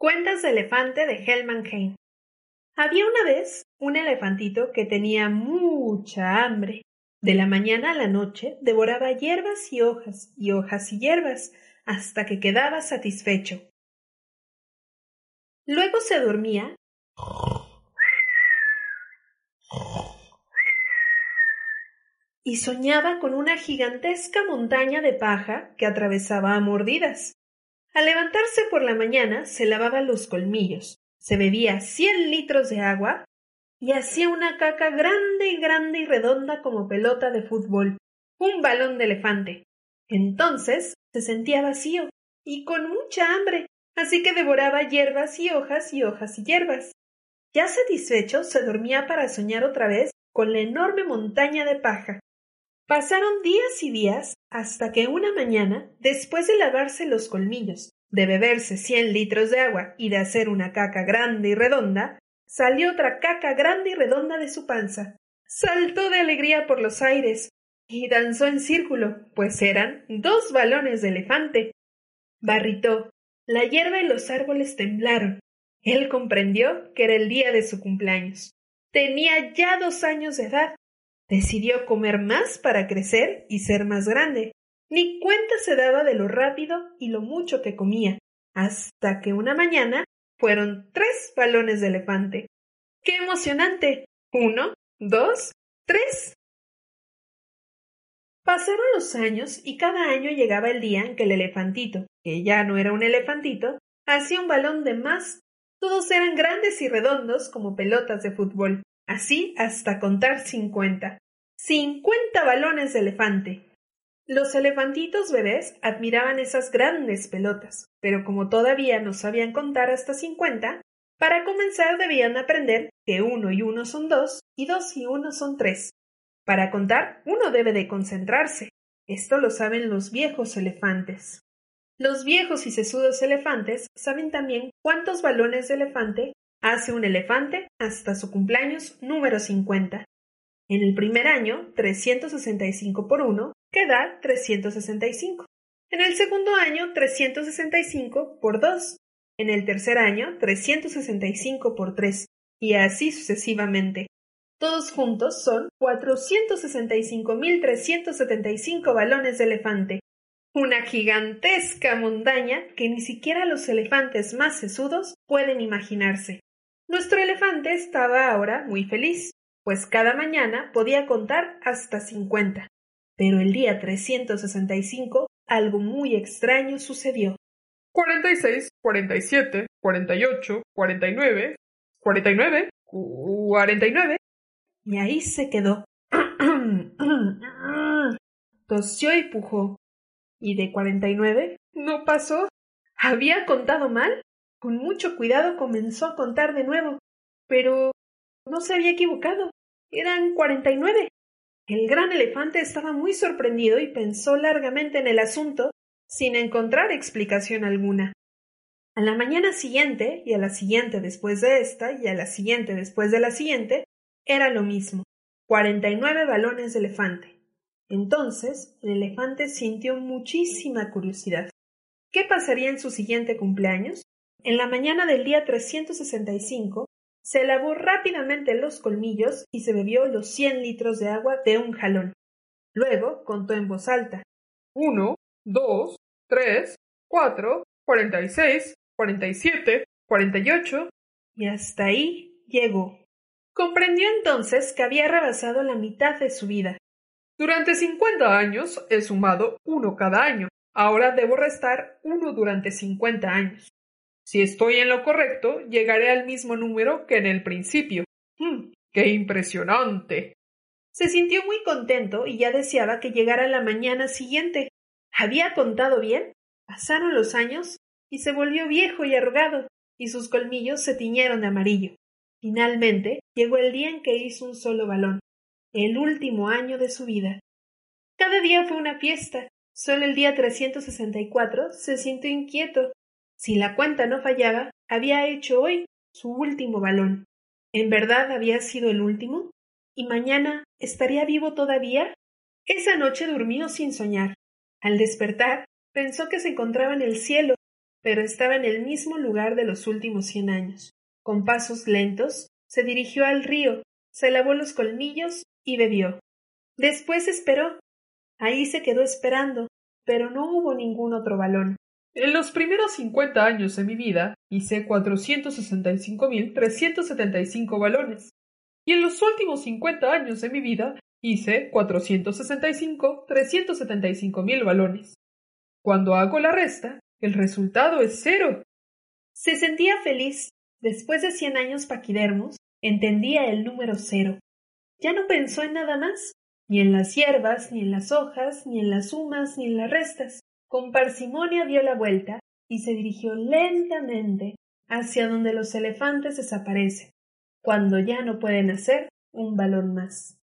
Cuentas de elefante de Hellman. Había una vez un elefantito que tenía mucha hambre. De la mañana a la noche devoraba hierbas y hojas, y hojas y hierbas, hasta que quedaba satisfecho. Luego se dormía y soñaba con una gigantesca montaña de paja que atravesaba a mordidas. Al levantarse por la mañana se lavaba los colmillos, se bebía cien litros de agua y hacía una caca grande y grande y redonda como pelota de fútbol, un balón de elefante. Entonces se sentía vacío y con mucha hambre, así que devoraba hierbas y hojas y hojas y hierbas. Ya satisfecho se dormía para soñar otra vez con la enorme montaña de paja. Pasaron días y días hasta que una mañana, después de lavarse los colmillos, de beberse cien litros de agua y de hacer una caca grande y redonda, salió otra caca grande y redonda de su panza. Saltó de alegría por los aires y danzó en círculo, pues eran dos balones de elefante. Barritó. La hierba y los árboles temblaron. Él comprendió que era el día de su cumpleaños. Tenía ya dos años de edad Decidió comer más para crecer y ser más grande. Ni cuenta se daba de lo rápido y lo mucho que comía, hasta que una mañana fueron tres balones de elefante. ¡Qué emocionante! Uno, dos, tres. Pasaron los años y cada año llegaba el día en que el elefantito, que ya no era un elefantito, hacía un balón de más. Todos eran grandes y redondos como pelotas de fútbol así hasta contar cincuenta. Cincuenta balones de elefante. Los elefantitos bebés admiraban esas grandes pelotas, pero como todavía no sabían contar hasta cincuenta, para comenzar debían aprender que uno y uno son dos y dos y uno son tres. Para contar, uno debe de concentrarse. Esto lo saben los viejos elefantes. Los viejos y sesudos elefantes saben también cuántos balones de elefante hace un elefante hasta su cumpleaños número 50. En el primer año, 365 por 1, que da 365. En el segundo año, 365 por 2. En el tercer año, 365 por 3. Y así sucesivamente. Todos juntos son 465.375 balones de elefante. Una gigantesca montaña que ni siquiera los elefantes más sesudos pueden imaginarse. Nuestro elefante estaba ahora muy feliz, pues cada mañana podía contar hasta cincuenta. Pero el día 365 algo muy extraño sucedió. Cuarenta y seis, cuarenta y siete, cuarenta y ocho, cuarenta y nueve, cuarenta y nueve, cuarenta y nueve. Y ahí se quedó. Tosió y pujó. ¿Y de cuarenta y nueve? No pasó. ¿Había contado mal? Con mucho cuidado comenzó a contar de nuevo, pero no se había equivocado. Eran cuarenta y nueve. El gran elefante estaba muy sorprendido y pensó largamente en el asunto, sin encontrar explicación alguna. A la mañana siguiente, y a la siguiente después de esta, y a la siguiente después de la siguiente, era lo mismo. cuarenta y nueve balones de elefante. Entonces el elefante sintió muchísima curiosidad. ¿Qué pasaría en su siguiente cumpleaños? En la mañana del día 365 se lavó rápidamente los colmillos y se bebió los cien litros de agua de un jalón. Luego contó en voz alta. Uno, dos, tres, cuatro, cuarenta y seis, cuarenta y siete, cuarenta y ocho. Y hasta ahí llegó. Comprendió entonces que había rebasado la mitad de su vida. Durante cincuenta años he sumado uno cada año. Ahora debo restar uno durante cincuenta años. Si estoy en lo correcto, llegaré al mismo número que en el principio. ¡Mmm! ¡Qué impresionante! Se sintió muy contento y ya deseaba que llegara la mañana siguiente. ¿Había contado bien? Pasaron los años y se volvió viejo y arrugado, y sus colmillos se tiñeron de amarillo. Finalmente llegó el día en que hizo un solo balón, el último año de su vida. Cada día fue una fiesta. Solo el día 364 se sintió inquieto si la cuenta no fallaba, había hecho hoy su último balón. ¿En verdad había sido el último? ¿Y mañana estaría vivo todavía? Esa noche durmió sin soñar. Al despertar, pensó que se encontraba en el cielo, pero estaba en el mismo lugar de los últimos cien años. Con pasos lentos, se dirigió al río, se lavó los colmillos y bebió. Después esperó. Ahí se quedó esperando, pero no hubo ningún otro balón. En los primeros cincuenta años de mi vida hice cuatrocientos sesenta y cinco mil trescientos setenta y cinco balones. Y en los últimos cincuenta años de mi vida hice cuatrocientos sesenta y cinco trescientos setenta y cinco mil balones. Cuando hago la resta, el resultado es cero. Se sentía feliz. Después de cien años paquidermos, entendía el número cero. Ya no pensó en nada más, ni en las hierbas, ni en las hojas, ni en las sumas, ni en las restas. Con parsimonia dio la vuelta y se dirigió lentamente hacia donde los elefantes desaparecen, cuando ya no pueden hacer un balón más.